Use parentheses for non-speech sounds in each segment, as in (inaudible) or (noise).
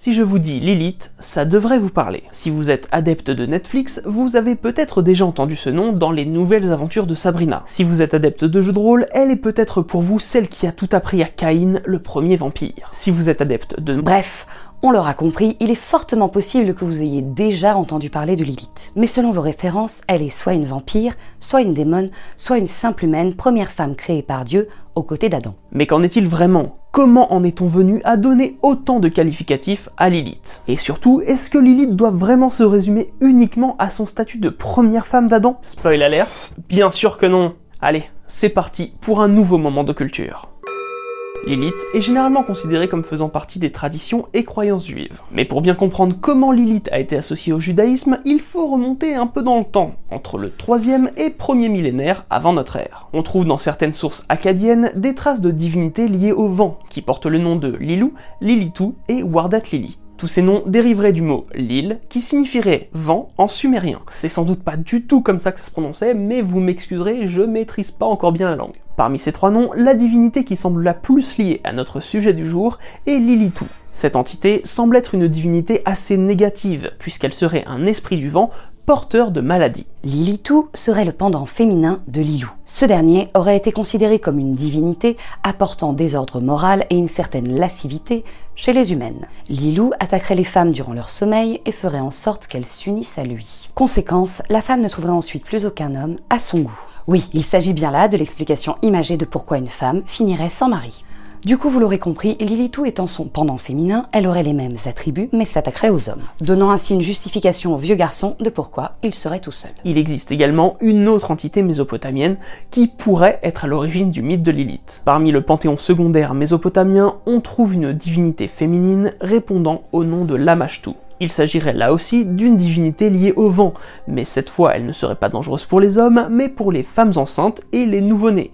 Si je vous dis Lilith, ça devrait vous parler. Si vous êtes adepte de Netflix, vous avez peut-être déjà entendu ce nom dans les nouvelles aventures de Sabrina. Si vous êtes adepte de jeux de rôle, elle est peut-être pour vous celle qui a tout appris à Caïn, le premier vampire. Si vous êtes adepte de... Bref, on l'aura compris, il est fortement possible que vous ayez déjà entendu parler de Lilith. Mais selon vos références, elle est soit une vampire, soit une démone, soit une simple humaine, première femme créée par Dieu, aux côtés d'Adam. Mais qu'en est-il vraiment? Comment en est-on venu à donner autant de qualificatifs à Lilith? Et surtout, est-ce que Lilith doit vraiment se résumer uniquement à son statut de première femme d'Adam? Spoil alert Bien sûr que non Allez, c'est parti pour un nouveau moment de culture. Lilith est généralement considérée comme faisant partie des traditions et croyances juives. Mais pour bien comprendre comment Lilith a été associée au judaïsme, il faut remonter un peu dans le temps, entre le 3e et 1er millénaire avant notre ère. On trouve dans certaines sources acadiennes des traces de divinités liées au vent, qui portent le nom de Lilou, Lilitou et Wardat Lili. Tous ces noms dériveraient du mot Lil, qui signifierait vent en sumérien. C'est sans doute pas du tout comme ça que ça se prononçait, mais vous m'excuserez, je maîtrise pas encore bien la langue. Parmi ces trois noms, la divinité qui semble la plus liée à notre sujet du jour est Lilitou. Cette entité semble être une divinité assez négative, puisqu'elle serait un esprit du vent porteur de maladies. Lilitou serait le pendant féminin de Lilou. Ce dernier aurait été considéré comme une divinité apportant désordre moral et une certaine lascivité chez les humaines. Lilou attaquerait les femmes durant leur sommeil et ferait en sorte qu'elles s'unissent à lui. Conséquence, la femme ne trouverait ensuite plus aucun homme à son goût. Oui, il s'agit bien là de l'explication imagée de pourquoi une femme finirait sans mari. Du coup, vous l'aurez compris, Lilitou étant son pendant féminin, elle aurait les mêmes attributs mais s'attaquerait aux hommes, donnant ainsi une justification au vieux garçon de pourquoi il serait tout seul. Il existe également une autre entité mésopotamienne qui pourrait être à l'origine du mythe de Lilith. Parmi le panthéon secondaire mésopotamien, on trouve une divinité féminine répondant au nom de Lamashtu. Il s'agirait là aussi d'une divinité liée au vent, mais cette fois elle ne serait pas dangereuse pour les hommes, mais pour les femmes enceintes et les nouveau-nés,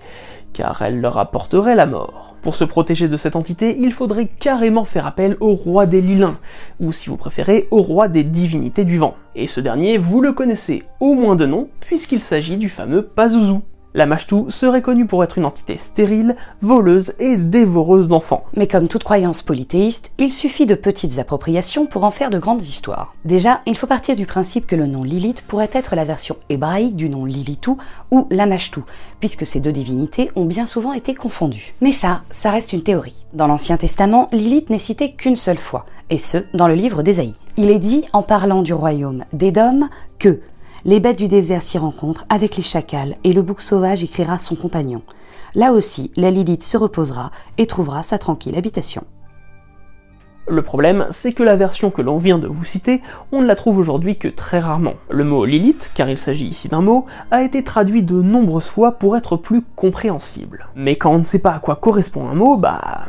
car elle leur apporterait la mort. Pour se protéger de cette entité, il faudrait carrément faire appel au roi des Lilins, ou si vous préférez, au roi des divinités du vent. Et ce dernier, vous le connaissez au moins de nom, puisqu'il s'agit du fameux Pazuzu. La Mashtu serait connue pour être une entité stérile, voleuse et dévoreuse d'enfants. Mais comme toute croyance polythéiste, il suffit de petites appropriations pour en faire de grandes histoires. Déjà, il faut partir du principe que le nom Lilith pourrait être la version hébraïque du nom Lilitou ou Lamashtu, puisque ces deux divinités ont bien souvent été confondues. Mais ça, ça reste une théorie. Dans l'Ancien Testament, Lilith n'est citée qu'une seule fois, et ce, dans le livre d'Ésaïe. Il est dit, en parlant du royaume d'Édom, que les bêtes du désert s'y rencontrent avec les chacals et le bouc sauvage écrira son compagnon. Là aussi, la Lilith se reposera et trouvera sa tranquille habitation. Le problème, c'est que la version que l'on vient de vous citer, on ne la trouve aujourd'hui que très rarement. Le mot Lilith, car il s'agit ici d'un mot, a été traduit de nombreuses fois pour être plus compréhensible. Mais quand on ne sait pas à quoi correspond un mot, bah...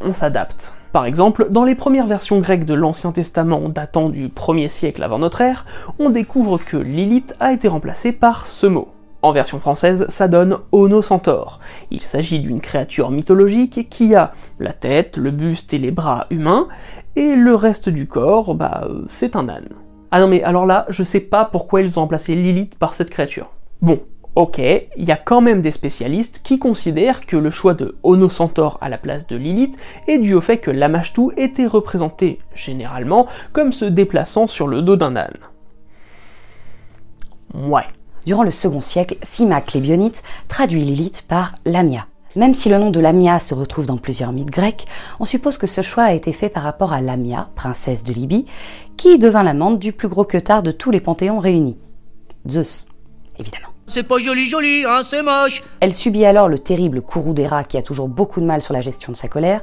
on s'adapte. Par exemple, dans les premières versions grecques de l'Ancien Testament datant du 1er siècle avant notre ère, on découvre que Lilith a été remplacée par ce mot, En version française, ça donne Ono Centaure. Il s'agit d'une créature mythologique qui a la tête, le buste et les bras humains, et le reste du corps, bah, euh, c'est un âne. Ah non mais alors là, je sais pas pourquoi ils ont remplacé Lilith par cette créature. Bon, ok, il y a quand même des spécialistes qui considèrent que le choix de Ono Centaure à la place de Lilith est dû au fait que Lamashtu était représenté généralement comme se déplaçant sur le dos d'un âne. Ouais. Durant le second siècle, Simac Lébionites traduit Lilith par Lamia. Même si le nom de Lamia se retrouve dans plusieurs mythes grecs, on suppose que ce choix a été fait par rapport à Lamia, princesse de Libye, qui devint l'amante du plus gros queutard de tous les panthéons réunis. Zeus, évidemment. C'est pas joli joli, hein, c'est moche. Elle subit alors le terrible courroux des rats qui a toujours beaucoup de mal sur la gestion de sa colère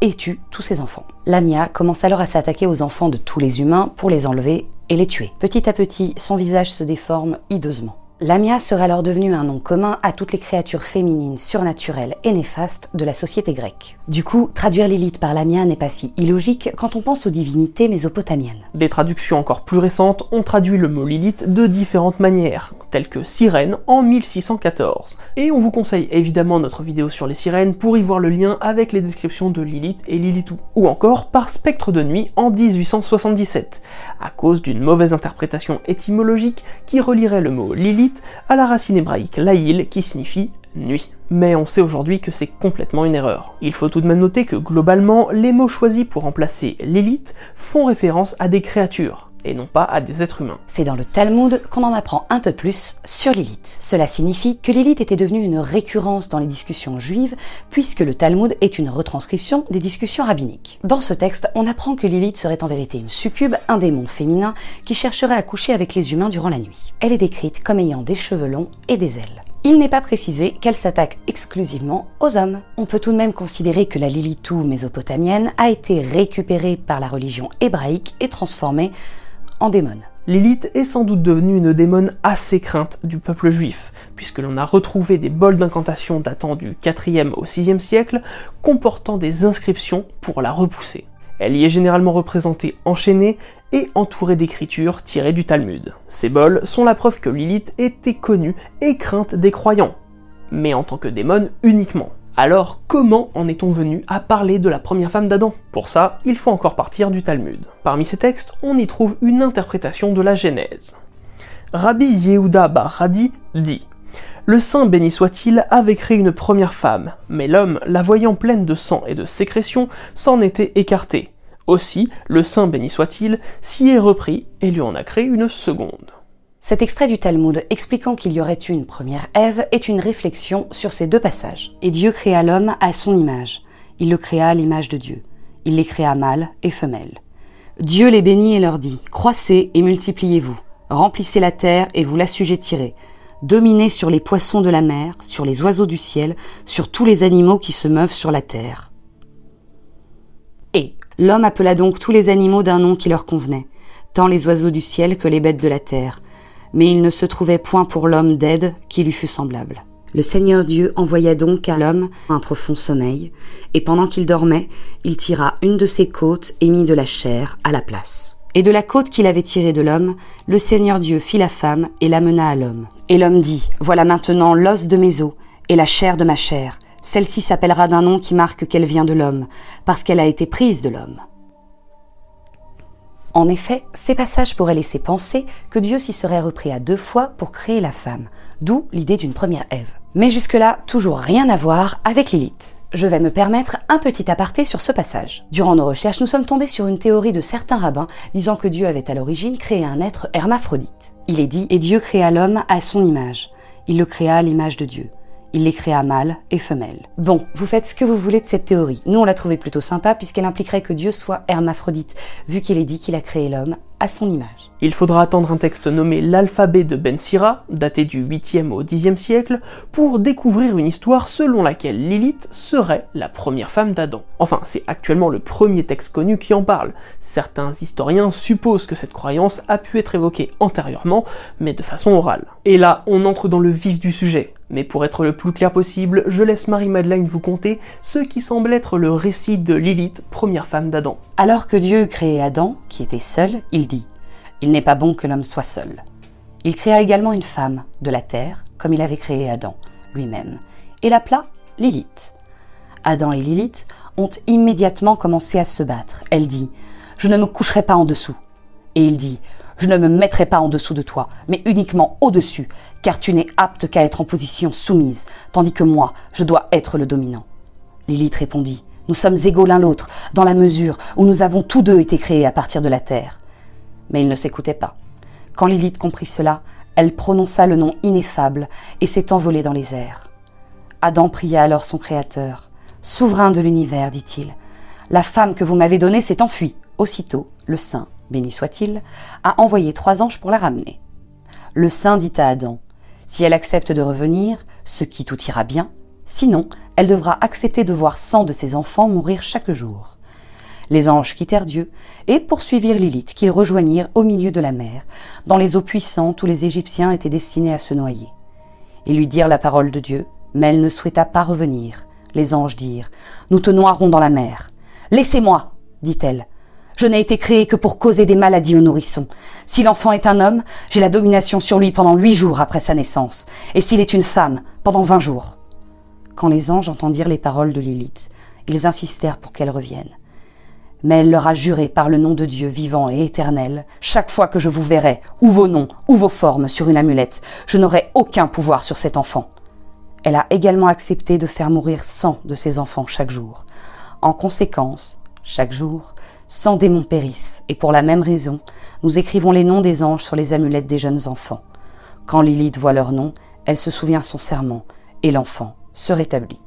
et tue tous ses enfants. Lamia commence alors à s'attaquer aux enfants de tous les humains pour les enlever et les tuer. Petit à petit, son visage se déforme hideusement. Lamia serait alors devenue un nom commun à toutes les créatures féminines, surnaturelles et néfastes de la société grecque. Du coup, traduire Lilith par Lamia n'est pas si illogique quand on pense aux divinités mésopotamiennes. Des traductions encore plus récentes ont traduit le mot Lilith de différentes manières, telles que sirène en 1614. Et on vous conseille évidemment notre vidéo sur les sirènes pour y voir le lien avec les descriptions de Lilith et Lilithou. Ou encore par spectre de nuit en 1877, à cause d'une mauvaise interprétation étymologique qui relierait le mot Lilith à la racine hébraïque laïl qui signifie nuit. Mais on sait aujourd'hui que c'est complètement une erreur. Il faut tout de même noter que globalement, les mots choisis pour remplacer l'élite font référence à des créatures et non pas à des êtres humains. C'est dans le Talmud qu'on en apprend un peu plus sur Lilith. Cela signifie que Lilith était devenue une récurrence dans les discussions juives, puisque le Talmud est une retranscription des discussions rabbiniques. Dans ce texte, on apprend que Lilith serait en vérité une succube, un démon féminin, qui chercherait à coucher avec les humains durant la nuit. Elle est décrite comme ayant des cheveux longs et des ailes. Il n'est pas précisé qu'elle s'attaque exclusivement aux hommes. On peut tout de même considérer que la Lilithou mésopotamienne a été récupérée par la religion hébraïque et transformée en démon. Lilith est sans doute devenue une démon assez crainte du peuple juif, puisque l'on a retrouvé des bols d'incantation datant du 4e au 6e siècle, comportant des inscriptions pour la repousser. Elle y est généralement représentée enchaînée et entourée d'écritures tirées du Talmud. Ces bols sont la preuve que Lilith était connue et crainte des croyants, mais en tant que démon uniquement. Alors comment en est-on venu à parler de la première femme d'Adam? Pour ça, il faut encore partir du Talmud. Parmi ces textes, on y trouve une interprétation de la Genèse. Rabbi Yehuda Bar Hadi dit le saint béni soit-il avait créé une première femme, mais l'homme, la voyant pleine de sang et de sécrétions, s'en était écarté. Aussi, le saint béni soit-il s'y est repris et lui en a créé une seconde. Cet extrait du Talmud expliquant qu'il y aurait eu une première Ève est une réflexion sur ces deux passages. Et Dieu créa l'homme à son image. Il le créa à l'image de Dieu. Il les créa mâles et femelles. Dieu les bénit et leur dit, Croissez et multipliez-vous, remplissez la terre et vous l'assujettirez, dominez sur les poissons de la mer, sur les oiseaux du ciel, sur tous les animaux qui se meuvent sur la terre. Et l'homme appela donc tous les animaux d'un nom qui leur convenait, tant les oiseaux du ciel que les bêtes de la terre, mais il ne se trouvait point pour l'homme d'aide qui lui fût semblable. Le Seigneur Dieu envoya donc à l'homme un profond sommeil, et pendant qu'il dormait, il tira une de ses côtes et mit de la chair à la place. Et de la côte qu'il avait tirée de l'homme, le Seigneur Dieu fit la femme et l'amena à l'homme. Et l'homme dit, Voilà maintenant l'os de mes os et la chair de ma chair. Celle-ci s'appellera d'un nom qui marque qu'elle vient de l'homme, parce qu'elle a été prise de l'homme. En effet, ces passages pourraient laisser penser que Dieu s'y serait repris à deux fois pour créer la femme, d'où l'idée d'une première Ève. Mais jusque-là, toujours rien à voir avec Lilith. Je vais me permettre un petit aparté sur ce passage. Durant nos recherches, nous sommes tombés sur une théorie de certains rabbins disant que Dieu avait à l'origine créé un être hermaphrodite. Il est dit, et Dieu créa l'homme à son image. Il le créa à l'image de Dieu. Il les créa mâles et femelles. Bon, vous faites ce que vous voulez de cette théorie. Nous, on l'a trouvée plutôt sympa puisqu'elle impliquerait que Dieu soit hermaphrodite, vu qu'il est dit qu'il a créé l'homme à son image. Il faudra attendre un texte nommé l'alphabet de Ben Sira, daté du 8e au 10e siècle, pour découvrir une histoire selon laquelle Lilith serait la première femme d'Adam. Enfin, c'est actuellement le premier texte connu qui en parle. Certains historiens supposent que cette croyance a pu être évoquée antérieurement, mais de façon orale. Et là, on entre dans le vif du sujet. Mais pour être le plus clair possible, je laisse Marie-Madeleine vous conter ce qui semble être le récit de Lilith, première femme d'Adam. Alors que Dieu créait Adam, qui était seul, il Il n'est pas bon que l'homme soit seul. Il créa également une femme, de la terre, comme il avait créé Adam lui-même, et l'appela Lilith. Adam et Lilith ont immédiatement commencé à se battre. Elle dit Je ne me coucherai pas en dessous. Et il dit Je ne me mettrai pas en dessous de toi, mais uniquement au-dessus, car tu n'es apte qu'à être en position soumise, tandis que moi, je dois être le dominant. Lilith répondit Nous sommes égaux l'un l'autre, dans la mesure où nous avons tous deux été créés à partir de la terre. Mais il ne s'écoutait pas. Quand Lilith comprit cela, elle prononça le nom ineffable et s'est envolée dans les airs. Adam pria alors son Créateur. Souverain de l'univers, dit-il, la femme que vous m'avez donnée s'est enfuie. Aussitôt, le saint, béni soit-il, a envoyé trois anges pour la ramener. Le saint dit à Adam, si elle accepte de revenir, ce qui tout ira bien, sinon elle devra accepter de voir cent de ses enfants mourir chaque jour. Les anges quittèrent Dieu et poursuivirent Lilith, qu'ils rejoignirent au milieu de la mer, dans les eaux puissantes où les Égyptiens étaient destinés à se noyer. Ils lui dirent la parole de Dieu, mais elle ne souhaita pas revenir. Les anges dirent, Nous te noierons dans la mer. Laissez-moi, dit-elle. Je n'ai été créée que pour causer des maladies aux nourrissons. Si l'enfant est un homme, j'ai la domination sur lui pendant huit jours après sa naissance, et s'il est une femme, pendant vingt jours. Quand les anges entendirent les paroles de Lilith, ils insistèrent pour qu'elle revienne. Mais elle leur a juré par le nom de Dieu vivant et éternel, chaque fois que je vous verrai, ou vos noms, ou vos formes sur une amulette, je n'aurai aucun pouvoir sur cet enfant. Elle a également accepté de faire mourir cent de ses enfants chaque jour. En conséquence, chaque jour, cent démons périssent, et pour la même raison, nous écrivons les noms des anges sur les amulettes des jeunes enfants. Quand Lilith voit leur nom, elle se souvient son serment, et l'enfant se rétablit.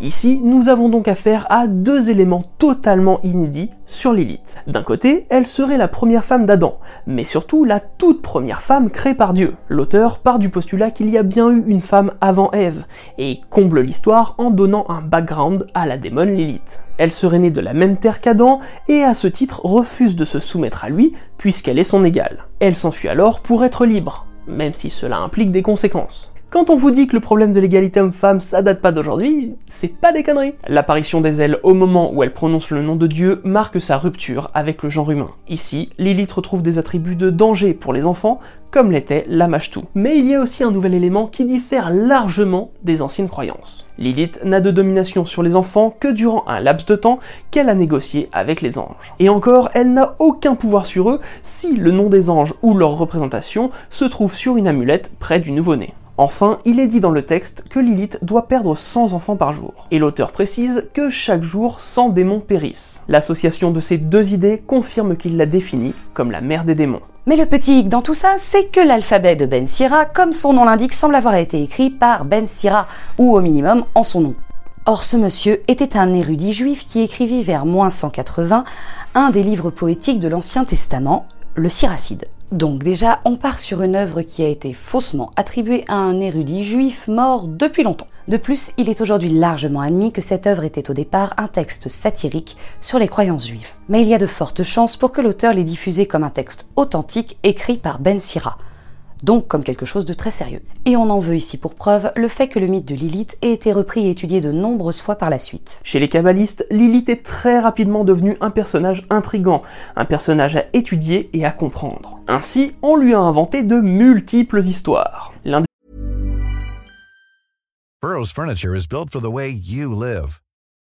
Ici, nous avons donc affaire à deux éléments totalement inédits sur Lilith. D'un côté, elle serait la première femme d'Adam, mais surtout la toute première femme créée par Dieu. L'auteur part du postulat qu'il y a bien eu une femme avant Ève, et comble l'histoire en donnant un background à la démone Lilith. Elle serait née de la même terre qu'Adam, et à ce titre refuse de se soumettre à lui, puisqu'elle est son égale. Elle s'enfuit alors pour être libre, même si cela implique des conséquences. Quand on vous dit que le problème de l'égalité homme-femme, ça date pas d'aujourd'hui, c'est pas des conneries. L'apparition des ailes au moment où elle prononce le nom de Dieu marque sa rupture avec le genre humain. Ici, Lilith retrouve des attributs de danger pour les enfants, comme l'était la tout. Mais il y a aussi un nouvel élément qui diffère largement des anciennes croyances. Lilith n'a de domination sur les enfants que durant un laps de temps qu'elle a négocié avec les anges. Et encore, elle n'a aucun pouvoir sur eux si le nom des anges ou leur représentation se trouve sur une amulette près du nouveau-né. Enfin, il est dit dans le texte que Lilith doit perdre 100 enfants par jour. Et l'auteur précise que chaque jour 100 démons périssent. L'association de ces deux idées confirme qu'il la définit comme la mère des démons. Mais le petit hic dans tout ça, c'est que l'alphabet de Ben Sira, comme son nom l'indique, semble avoir été écrit par Ben Sira, ou au minimum en son nom. Or, ce monsieur était un érudit juif qui écrivit vers moins 180 un des livres poétiques de l'Ancien Testament, le Siracide. Donc déjà, on part sur une œuvre qui a été faussement attribuée à un érudit juif mort depuis longtemps. De plus, il est aujourd'hui largement admis que cette œuvre était au départ un texte satirique sur les croyances juives. Mais il y a de fortes chances pour que l'auteur l'ait diffusé comme un texte authentique écrit par Ben Sira donc comme quelque chose de très sérieux. Et on en veut ici pour preuve le fait que le mythe de Lilith ait été repris et étudié de nombreuses fois par la suite. Chez les kabbalistes, Lilith est très rapidement devenue un personnage intrigant, un personnage à étudier et à comprendre. Ainsi, on lui a inventé de multiples histoires. Burroughs Furniture is built for the way you live.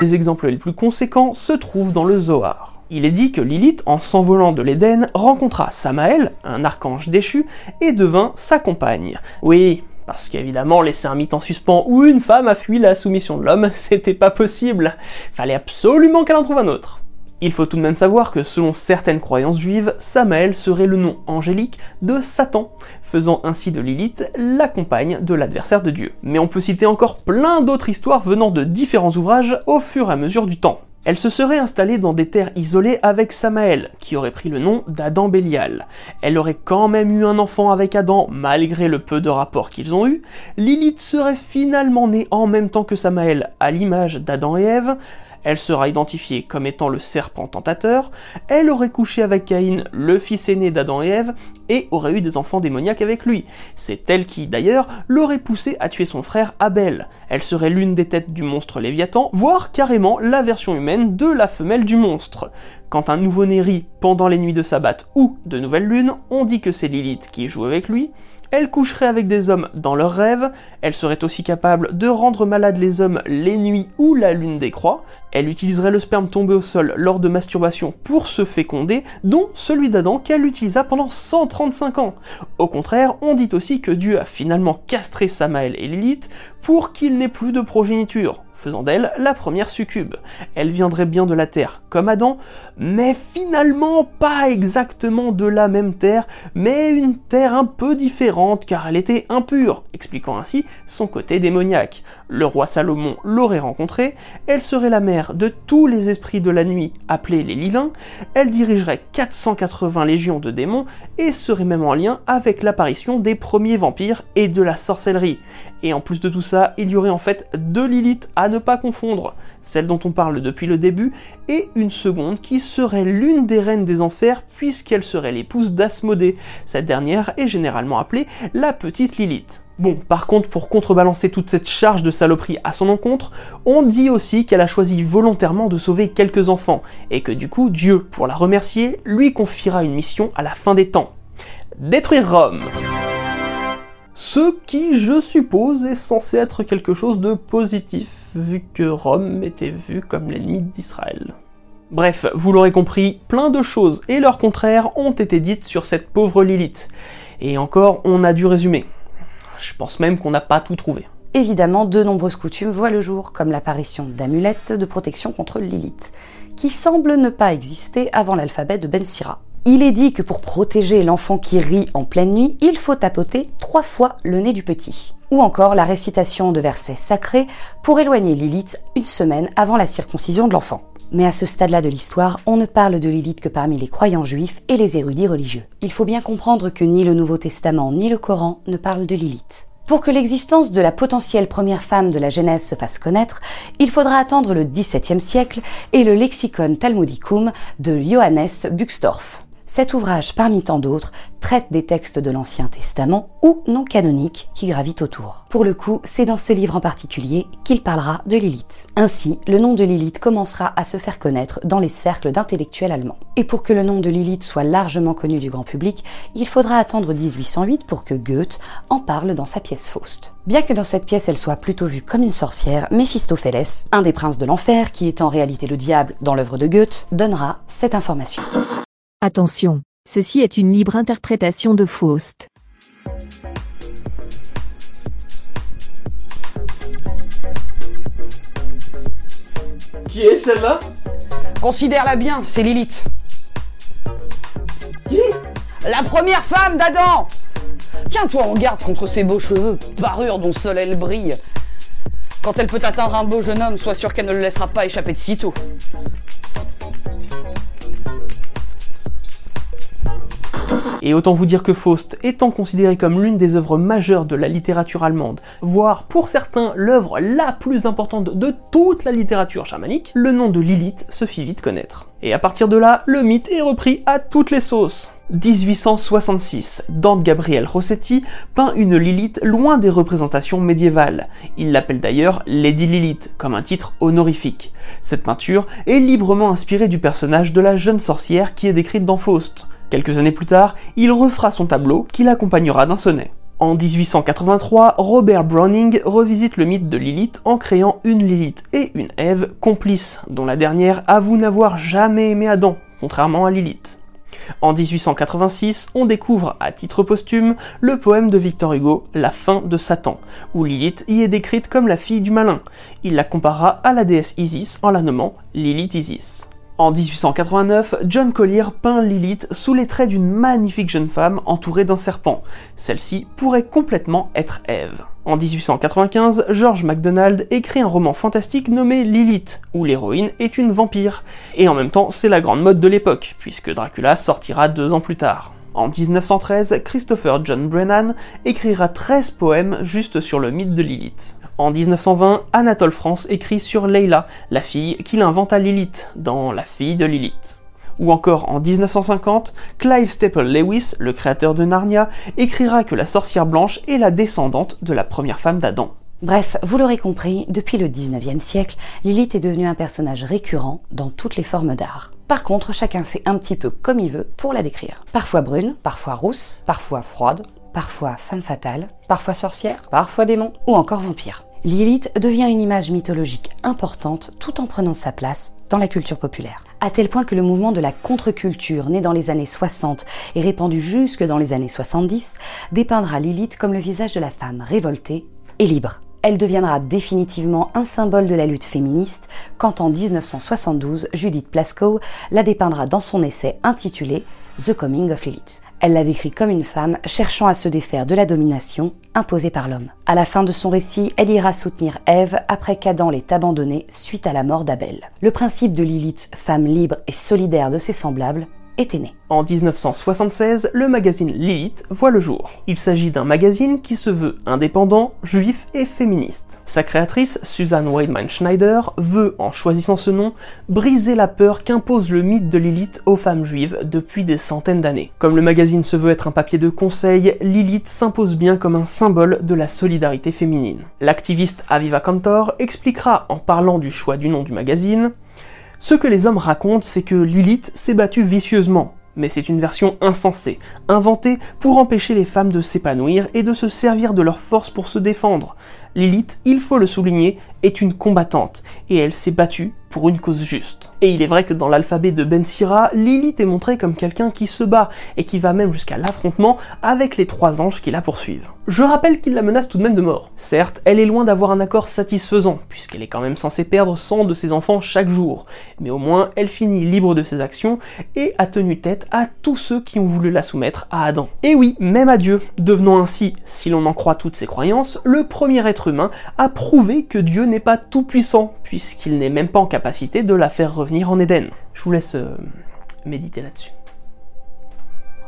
Les exemples les plus conséquents se trouvent dans le Zohar. Il est dit que Lilith, en s'envolant de l'Éden, rencontra Samaël, un archange déchu, et devint sa compagne. Oui, Parce qu'évidemment, laisser un mythe en suspens où une femme a fui la soumission de l'homme, (laughs) c'était pas possible. Fallait absolument qu'elle en trouve un autre. Il faut tout de même savoir que selon certaines croyances juives, Samaël serait le nom angélique de Satan, faisant ainsi de Lilith la compagne de l'adversaire de Dieu. Mais on peut citer encore plein d'autres histoires venant de différents ouvrages au fur et à mesure du temps. Elle se serait installée dans des terres isolées avec Samaël, qui aurait pris le nom d'Adam Bélial. Elle aurait quand même eu un enfant avec Adam, malgré le peu de rapports qu'ils ont eu. Lilith serait finalement née en même temps que Samaël, à l'image d'Adam et Ève, elle sera identifiée comme étant le serpent tentateur, elle aurait couché avec Caïn, le fils aîné d'Adam et Ève, et aurait eu des enfants démoniaques avec lui. C'est elle qui, d'ailleurs, l'aurait poussé à tuer son frère Abel. Elle serait l'une des têtes du monstre Léviathan, voire carrément la version humaine de la femelle du monstre. Quand un nouveau-né rit pendant les nuits de sabbat ou de nouvelle lune, on dit que c'est Lilith qui joue avec lui, elle coucherait avec des hommes dans leurs rêves, elle serait aussi capable de rendre malades les hommes les nuits où la lune décroît, elle utiliserait le sperme tombé au sol lors de masturbation pour se féconder, dont celui d'Adam qu'elle utilisa pendant 135 ans. Au contraire, on dit aussi que Dieu a finalement castré Samaël et Lilith pour qu'il n'ait plus de progéniture faisant d'elle la première succube. Elle viendrait bien de la Terre, comme Adam, mais finalement pas exactement de la même Terre, mais une Terre un peu différente car elle était impure, expliquant ainsi son côté démoniaque. Le roi Salomon l'aurait rencontrée, elle serait la mère de tous les esprits de la nuit appelés les Lilins, elle dirigerait 480 légions de démons et serait même en lien avec l'apparition des premiers vampires et de la sorcellerie. Et en plus de tout ça, il y aurait en fait deux Lilith à ne pas confondre, celle dont on parle depuis le début, et une seconde qui serait l'une des reines des enfers puisqu'elle serait l'épouse d'Asmodée. Cette dernière est généralement appelée la petite Lilith. Bon, par contre, pour contrebalancer toute cette charge de saloperie à son encontre, on dit aussi qu'elle a choisi volontairement de sauver quelques enfants, et que du coup, Dieu, pour la remercier, lui confiera une mission à la fin des temps. Détruire Rome. Ce qui, je suppose, est censé être quelque chose de positif, vu que Rome était vue comme l'ennemi d'Israël. Bref, vous l'aurez compris, plein de choses et leur contraire ont été dites sur cette pauvre Lilith. Et encore, on a dû résumer. Je pense même qu'on n'a pas tout trouvé. Évidemment, de nombreuses coutumes voient le jour, comme l'apparition d'amulettes de protection contre Lilith, qui semblent ne pas exister avant l'alphabet de Ben Sira. Il est dit que pour protéger l'enfant qui rit en pleine nuit, il faut tapoter trois fois le nez du petit. Ou encore la récitation de versets sacrés pour éloigner Lilith une semaine avant la circoncision de l'enfant. Mais à ce stade-là de l'histoire, on ne parle de Lilith que parmi les croyants juifs et les érudits religieux. Il faut bien comprendre que ni le Nouveau Testament ni le Coran ne parlent de Lilith. Pour que l'existence de la potentielle première femme de la Genèse se fasse connaître, il faudra attendre le XVIIe siècle et le Lexicon Talmudicum de Johannes Buxtorf. Cet ouvrage, parmi tant d'autres, traite des textes de l'Ancien Testament ou non canoniques qui gravitent autour. Pour le coup, c'est dans ce livre en particulier qu'il parlera de Lilith. Ainsi, le nom de Lilith commencera à se faire connaître dans les cercles d'intellectuels allemands. Et pour que le nom de Lilith soit largement connu du grand public, il faudra attendre 1808 pour que Goethe en parle dans sa pièce Faust. Bien que dans cette pièce elle soit plutôt vue comme une sorcière, Méphistophélès, un des princes de l'enfer, qui est en réalité le diable dans l'œuvre de Goethe, donnera cette information. Attention, ceci est une libre interprétation de Faust. Qui est celle-là? Considère-la bien, c'est Lilith. Qui? La première femme d'Adam Tiens-toi en garde contre ses beaux cheveux, parure dont seul elle brille. Quand elle peut atteindre un beau jeune homme, sois sûr qu'elle ne le laissera pas échapper de sitôt. Et autant vous dire que Faust, étant considéré comme l'une des œuvres majeures de la littérature allemande, voire pour certains l'œuvre la plus importante de toute la littérature germanique, le nom de Lilith se fit vite connaître. Et à partir de là, le mythe est repris à toutes les sauces. 1866, Dante Gabriel Rossetti peint une Lilith loin des représentations médiévales. Il l'appelle d'ailleurs Lady Lilith, comme un titre honorifique. Cette peinture est librement inspirée du personnage de la jeune sorcière qui est décrite dans Faust. Quelques années plus tard, il refera son tableau qui l'accompagnera d'un sonnet. En 1883, Robert Browning revisite le mythe de Lilith en créant une Lilith et une Ève complices, dont la dernière avoue n'avoir jamais aimé Adam, contrairement à Lilith. En 1886, on découvre à titre posthume le poème de Victor Hugo, La fin de Satan, où Lilith y est décrite comme la fille du malin. Il la comparera à la déesse Isis en la nommant Lilith Isis. En 1889, John Collier peint Lilith sous les traits d'une magnifique jeune femme entourée d'un serpent. Celle-ci pourrait complètement être Ève. En 1895, George MacDonald écrit un roman fantastique nommé Lilith, où l'héroïne est une vampire. Et en même temps, c'est la grande mode de l'époque, puisque Dracula sortira deux ans plus tard. En 1913, Christopher John Brennan écrira 13 poèmes juste sur le mythe de Lilith. En 1920, Anatole France écrit sur Leila, la fille qu'il inventa Lilith, dans La fille de Lilith. Ou encore en 1950, Clive Staple Lewis, le créateur de Narnia, écrira que la sorcière blanche est la descendante de la première femme d'Adam. Bref, vous l'aurez compris, depuis le 19e siècle, Lilith est devenue un personnage récurrent dans toutes les formes d'art. Par contre, chacun fait un petit peu comme il veut pour la décrire. Parfois brune, parfois rousse, parfois froide, parfois femme fatale, parfois sorcière, parfois démon, ou encore vampire. Lilith devient une image mythologique importante tout en prenant sa place dans la culture populaire. À tel point que le mouvement de la contre-culture, né dans les années 60 et répandu jusque dans les années 70, dépeindra Lilith comme le visage de la femme révoltée et libre. Elle deviendra définitivement un symbole de la lutte féministe quand en 1972, Judith Plaskow la dépeindra dans son essai intitulé The Coming of Lilith. Elle la décrit comme une femme cherchant à se défaire de la domination imposée par l'homme. À la fin de son récit, elle ira soutenir Ève après qu'Adam l'ait abandonnée suite à la mort d'Abel. Le principe de Lilith, femme libre et solidaire de ses semblables, En 1976, le magazine Lilith voit le jour. Il s'agit d'un magazine qui se veut indépendant, juif et féministe. Sa créatrice, Suzanne Weidman Schneider, veut, en choisissant ce nom, briser la peur qu'impose le mythe de Lilith aux femmes juives depuis des centaines d'années. Comme le magazine se veut être un papier de conseil, Lilith s'impose bien comme un symbole de la solidarité féminine. L'activiste Aviva Cantor expliquera, en parlant du choix du nom du magazine, ce que les hommes racontent, c'est que Lilith s'est battue vicieusement, mais c'est une version insensée, inventée pour empêcher les femmes de s'épanouir et de se servir de leur force pour se défendre. Lilith, il faut le souligner, est une combattante, et elle s'est battue une cause juste. Et il est vrai que dans l'alphabet de Ben Sira, Lilith est montrée comme quelqu'un qui se bat, et qui va même jusqu'à l'affrontement avec les trois anges qui la poursuivent. Je rappelle qu'il la menace tout de même de mort. Certes, elle est loin d'avoir un accord satisfaisant, puisqu'elle est quand même censée perdre 100 de ses enfants chaque jour, mais au moins elle finit libre de ses actions, et a tenu tête à tous ceux qui ont voulu la soumettre à Adam. Et oui, même à Dieu, devenant ainsi, si l'on en croit toutes ses croyances, le premier être humain a prouvé que Dieu n'est pas tout puissant, puisqu'il n'est même pas en capacité de la faire revenir en Éden. Je vous laisse euh, méditer là-dessus.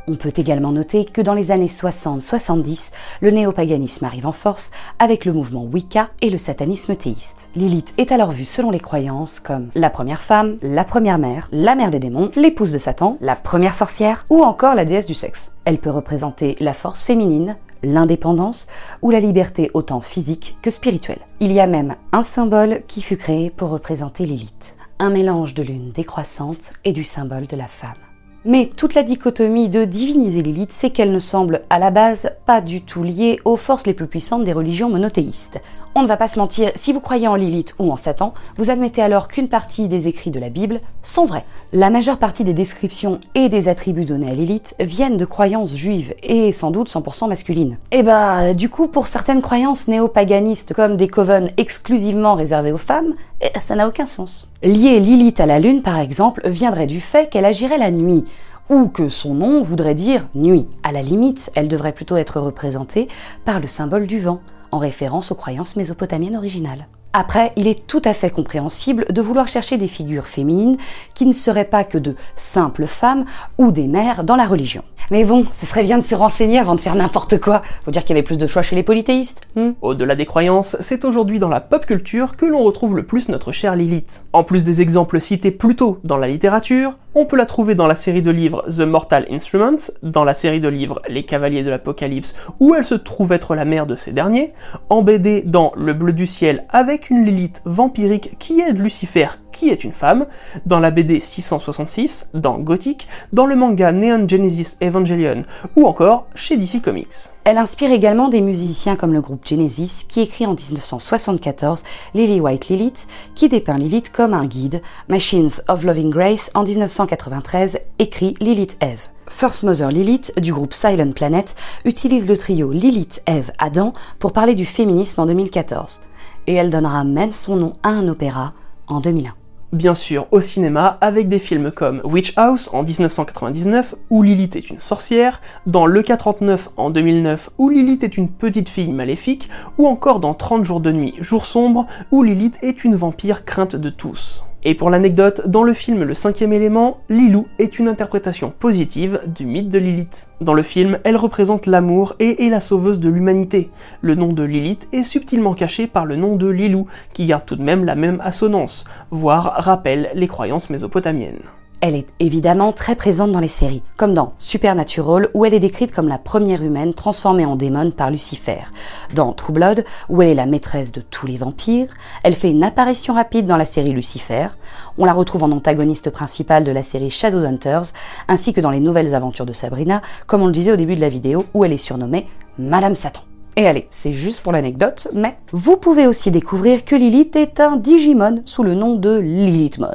On peut également noter que dans les années 60-70, le néopaganisme arrive en force avec le mouvement Wicca et le satanisme théiste. Lilith est alors vue selon les croyances comme la première femme, la première mère, la mère des démons, l'épouse de Satan, la première sorcière ou encore la déesse du sexe. Elle peut représenter la force féminine, l'indépendance ou la liberté autant physique que spirituelle. Il y a même un symbole qui fut créé pour représenter Lilith, un mélange de lune décroissante et du symbole de la femme. Mais toute la dichotomie de diviniser Lilith, c'est qu'elle ne semble à la base pas du tout liée aux forces les plus puissantes des religions monothéistes. On ne va pas se mentir, si vous croyez en Lilith ou en Satan, vous admettez alors qu'une partie des écrits de la Bible sont vrais. La majeure partie des descriptions et des attributs donnés à Lilith viennent de croyances juives et sans doute 100% masculines. Et bah, du coup, pour certaines croyances néo-paganistes comme des coven exclusivement réservés aux femmes, eh, ça n'a aucun sens. Lier Lilith à la lune, par exemple, viendrait du fait qu'elle agirait la nuit ou que son nom voudrait dire nuit. À la limite, elle devrait plutôt être représentée par le symbole du vent, en référence aux croyances mésopotamiennes originales. Après, il est tout à fait compréhensible de vouloir chercher des figures féminines qui ne seraient pas que de simples femmes ou des mères dans la religion. Mais bon, ce serait bien de se renseigner avant de faire n'importe quoi. Faut dire qu'il y avait plus de choix chez les polythéistes. Hmm Au-delà des croyances, c'est aujourd'hui dans la pop culture que l'on retrouve le plus notre chère Lilith. En plus des exemples cités plus tôt dans la littérature, on peut la trouver dans la série de livres The Mortal Instruments, dans la série de livres Les Cavaliers de l'Apocalypse, où elle se trouve être la mère de ces derniers, en BD dans Le Bleu du Ciel avec une Lilith vampirique qui aide Lucifer qui est une femme, dans la BD 666, dans Gothic, dans le manga Neon Genesis Evangelion ou encore chez DC Comics. Elle inspire également des musiciens comme le groupe Genesis qui écrit en 1974 Lily White Lilith qui dépeint Lilith comme un guide, Machines of Loving Grace en 1993 écrit Lilith Eve. First Mother Lilith du groupe Silent Planet utilise le trio Lilith, Eve, Adam pour parler du féminisme en 2014. Et elle donnera même son nom à un opéra en 2001 bien sûr au cinéma avec des films comme Witch House en 1999 où Lilith est une sorcière, dans Le K39 en 2009 où Lilith est une petite fille maléfique, ou encore dans 30 jours de nuit, jour sombre où Lilith est une vampire crainte de tous. Et pour l'anecdote, dans le film Le cinquième élément, Lilou est une interprétation positive du mythe de Lilith. Dans le film, elle représente l'amour et est la sauveuse de l'humanité. Le nom de Lilith est subtilement caché par le nom de Lilou, qui garde tout de même la même assonance, voire rappelle les croyances mésopotamiennes. Elle est évidemment très présente dans les séries, comme dans Supernatural où elle est décrite comme la première humaine transformée en démon par Lucifer. Dans True Blood où elle est la maîtresse de tous les vampires, elle fait une apparition rapide dans la série Lucifer. On la retrouve en antagoniste principale de la série Shadowhunters, ainsi que dans les nouvelles aventures de Sabrina, comme on le disait au début de la vidéo où elle est surnommée Madame Satan. Et allez, c'est juste pour l'anecdote, mais vous pouvez aussi découvrir que Lilith est un Digimon sous le nom de Lilithmon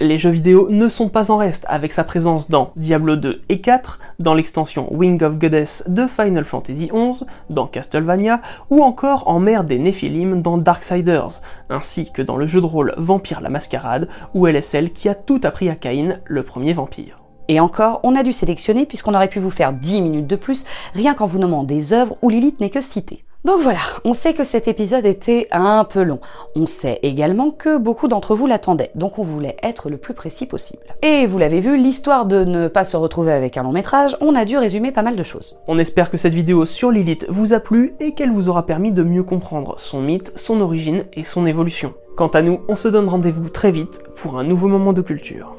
les jeux vidéo ne sont pas en reste avec sa présence dans Diablo 2 et 4, dans l'extension Wing of Goddess de Final Fantasy XI, dans Castlevania, ou encore en mer des Nephilim dans Darksiders, ainsi que dans le jeu de rôle Vampire la Mascarade, où elle est celle qui a tout appris à Cain, le premier vampire. Et encore, on a dû sélectionner puisqu'on aurait pu vous faire 10 minutes de plus, rien qu'en vous nommant des œuvres où Lilith n'est que citée. Donc voilà, on sait que cet épisode était un peu long. On sait également que beaucoup d'entre vous l'attendaient, donc on voulait être le plus précis possible. Et vous l'avez vu, l'histoire de ne pas se retrouver avec un long métrage, on a dû résumer pas mal de choses. On espère que cette vidéo sur Lilith vous a plu et qu'elle vous aura permis de mieux comprendre son mythe, son origine et son évolution. Quant à nous, on se donne rendez-vous très vite pour un nouveau moment de culture.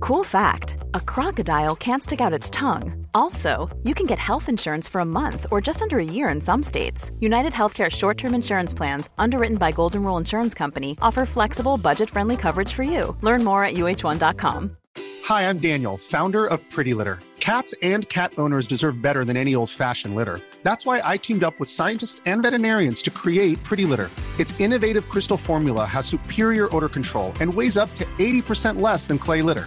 Cool fact a crocodile can't stick out its tongue. Also, you can get health insurance for a month or just under a year in some states. United Healthcare short term insurance plans, underwritten by Golden Rule Insurance Company, offer flexible, budget friendly coverage for you. Learn more at uh1.com. Hi, I'm Daniel, founder of Pretty Litter. Cats and cat owners deserve better than any old fashioned litter. That's why I teamed up with scientists and veterinarians to create Pretty Litter. Its innovative crystal formula has superior odor control and weighs up to 80% less than clay litter.